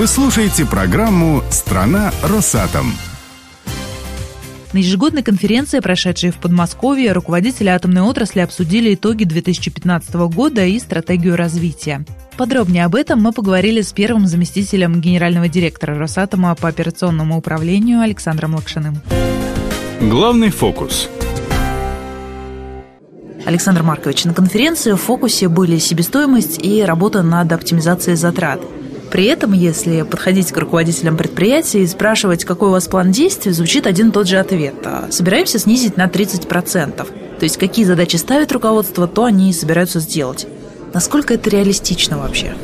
Вы слушаете программу «Страна Росатом». На ежегодной конференции, прошедшей в Подмосковье, руководители атомной отрасли обсудили итоги 2015 года и стратегию развития. Подробнее об этом мы поговорили с первым заместителем генерального директора Росатома по операционному управлению Александром Лакшиным. Главный фокус. Александр Маркович, на конференции в фокусе были себестоимость и работа над оптимизацией затрат – при этом, если подходить к руководителям предприятия и спрашивать, какой у вас план действий, звучит один и тот же ответ. А собираемся снизить на 30%. То есть какие задачи ставит руководство, то они и собираются сделать. Насколько это реалистично вообще?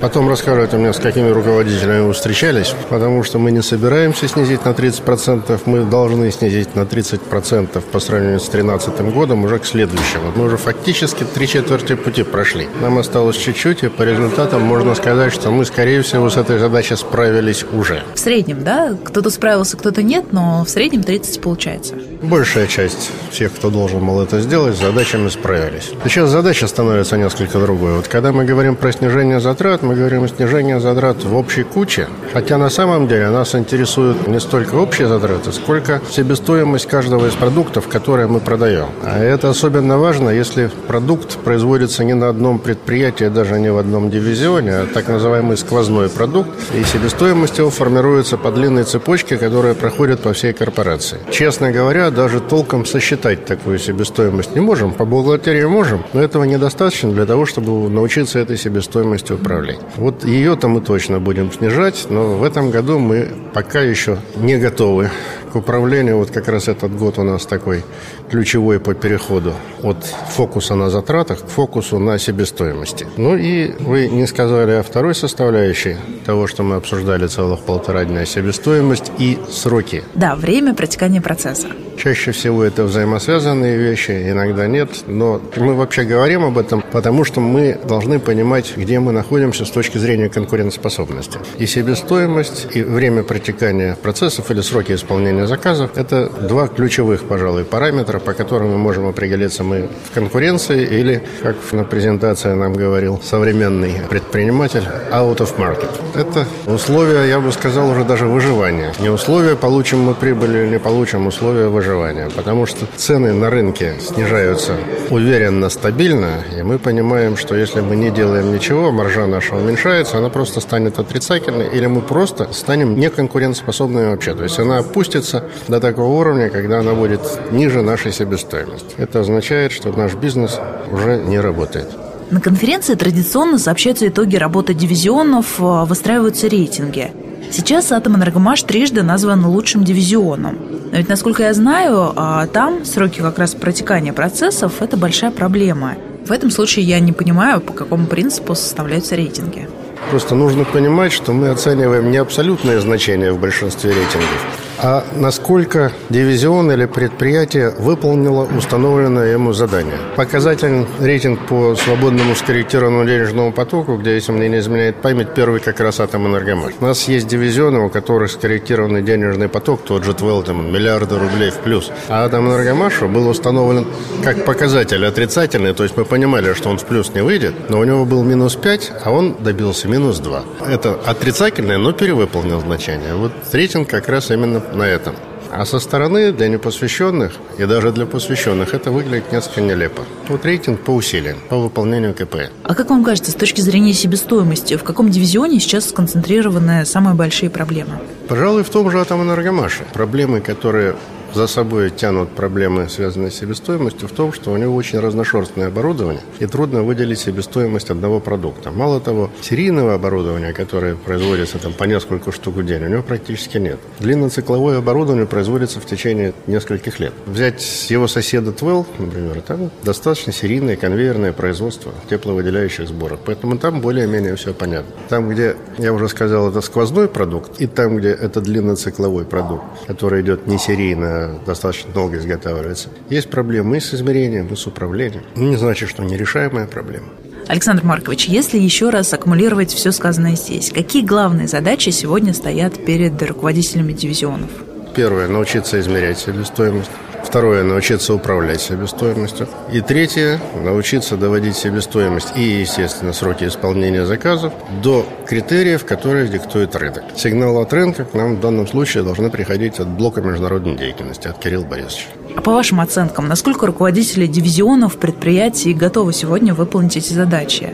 Потом расскажете мне, с какими руководителями вы встречались, потому что мы не собираемся снизить на 30%, мы должны снизить на 30% по сравнению с 2013 годом уже к следующему. Мы уже фактически три четверти пути прошли. Нам осталось чуть-чуть, и по результатам можно сказать, что мы, скорее всего, с этой задачей справились уже. В среднем, да? Кто-то справился, кто-то нет, но в среднем 30 получается. Большая часть всех, кто должен был это сделать, с задачами справились. Сейчас задача становится несколько другой. Вот когда мы говорим про снижение затрат, мы говорим о снижении затрат в общей куче, хотя на самом деле нас интересуют не столько общие затраты, сколько себестоимость каждого из продуктов, которые мы продаем. А это особенно важно, если продукт производится не на одном предприятии, даже не в одном дивизионе, а так называемый сквозной продукт, и себестоимость его формируется по длинной цепочке, которая проходит по всей корпорации. Честно говоря, даже толком сосчитать такую себестоимость не можем, по бухгалтерии можем, но этого недостаточно для того, чтобы научиться этой себестоимостью управлять. Вот ее-то мы точно будем снижать, но в этом году мы пока еще не готовы к управлению. Вот как раз этот год у нас такой ключевой по переходу от фокуса на затратах к фокусу на себестоимости. Ну и вы не сказали о второй составляющей того, что мы обсуждали целых полтора дня, себестоимость и сроки. Да, время протекания процесса. Чаще всего это взаимосвязанные вещи, иногда нет, но мы вообще говорим об этом, потому что мы должны понимать, где мы находимся с точки зрения конкурентоспособности. И себестоимость, и время протекания процессов или сроки исполнения заказов – это два ключевых, пожалуй, параметра, по которым мы можем определиться мы в конкуренции или, как на презентации нам говорил современный предприниматель, out of market. Это условия, я бы сказал, уже даже выживания. Не условия, получим мы прибыль или не получим, условия выживания, потому что цены на рынке снижаются уверенно, стабильно, и мы понимаем, что если мы не делаем ничего, маржа наша уменьшается, она просто станет отрицательной, или мы просто станем неконкурентоспособными вообще. То есть она опустится до такого уровня, когда она будет ниже нашей себестоимости. Это означает, что наш бизнес уже не работает. На конференции традиционно сообщаются итоги работы дивизионов, выстраиваются рейтинги. Сейчас «Атомэнергомаш» трижды назван лучшим дивизионом. Но ведь, насколько я знаю, а, там сроки как раз протекания процессов – это большая проблема. В этом случае я не понимаю, по какому принципу составляются рейтинги. Просто нужно понимать, что мы оцениваем не абсолютное значение в большинстве рейтингов, а насколько дивизион или предприятие выполнило установленное ему задание. Показательный рейтинг по свободному скорректированному денежному потоку, где, если мне не изменяет память, первый как раз Атомэнергомаш. У нас есть дивизионы, у которых скорректированный денежный поток, тот же Твелтем, миллиарды рублей в плюс. А Атомэнергомашу был установлен как показатель отрицательный, то есть мы понимали, что он в плюс не выйдет, но у него был минус 5, а он добился минус 2. Это отрицательное, но перевыполнил значение. Вот рейтинг как раз именно на этом. А со стороны для непосвященных и даже для посвященных это выглядит несколько нелепо. Вот рейтинг по усилиям, по выполнению КП. А как вам кажется, с точки зрения себестоимости, в каком дивизионе сейчас сконцентрированы самые большие проблемы? Пожалуй, в том же Атомэнергомаше. Проблемы, которые за собой тянут проблемы, связанные с себестоимостью, в том, что у него очень разношерстное оборудование, и трудно выделить себестоимость одного продукта. Мало того, серийного оборудования, которое производится там по несколько штук в день, у него практически нет. Длинноцикловое оборудование производится в течение нескольких лет. Взять его соседа Твелл, например, там достаточно серийное конвейерное производство тепловыделяющих сборов. Поэтому там более-менее все понятно. Там, где, я уже сказал, это сквозной продукт, и там, где это длинноцикловой продукт, который идет не серийно, достаточно долго изготавливается. Есть проблемы и с измерением, и с управлением. Не значит, что нерешаемая проблема. Александр Маркович, если еще раз аккумулировать все сказанное здесь, какие главные задачи сегодня стоят перед руководителями дивизионов? Первое – научиться измерять себестоимость. Второе – научиться управлять себестоимостью. И третье – научиться доводить себестоимость и, естественно, сроки исполнения заказов до критериев, которые диктует рынок. Сигнал от рынка к нам в данном случае должны приходить от блока международной деятельности, от Кирилла Борисовича. А по вашим оценкам, насколько руководители дивизионов предприятий готовы сегодня выполнить эти задачи?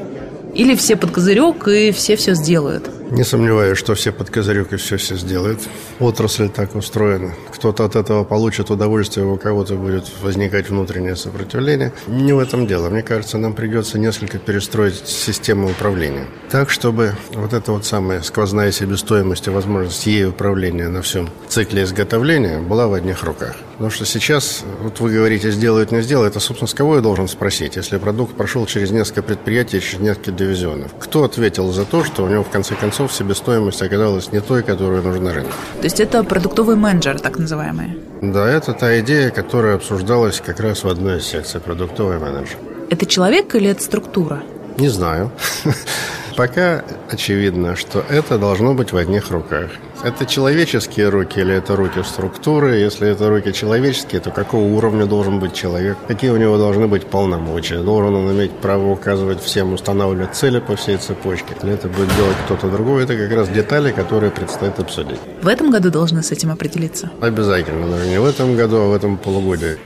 Или все под козырек и все все сделают? Не сомневаюсь, что все под козырек и все все сделают. Отрасль так устроена. Кто-то от этого получит удовольствие, у кого-то будет возникать внутреннее сопротивление. Не в этом дело. Мне кажется, нам придется несколько перестроить систему управления. Так, чтобы вот эта вот самая сквозная себестоимость и возможность ей управления на всем цикле изготовления была в одних руках. Потому что сейчас, вот вы говорите, сделают, не сделают, а, собственно, с кого я должен спросить, если продукт прошел через несколько предприятий, через несколько дивизионов? Кто ответил за то, что у него, в конце концов, концов, себестоимость оказалась не той, которая нужна рынку. То есть это продуктовый менеджер, так называемый? Да, это та идея, которая обсуждалась как раз в одной из секций продуктовый менеджер. Это человек или это структура? Не знаю. Пока очевидно, что это должно быть в одних руках. Это человеческие руки или это руки структуры? Если это руки человеческие, то какого уровня должен быть человек? Какие у него должны быть полномочия? Должен он иметь право указывать всем, устанавливать цели по всей цепочке? Или это будет делать кто-то другой? Это как раз детали, которые предстоит обсудить. В этом году должны с этим определиться? Обязательно, но не в этом году, а в этом полугодии.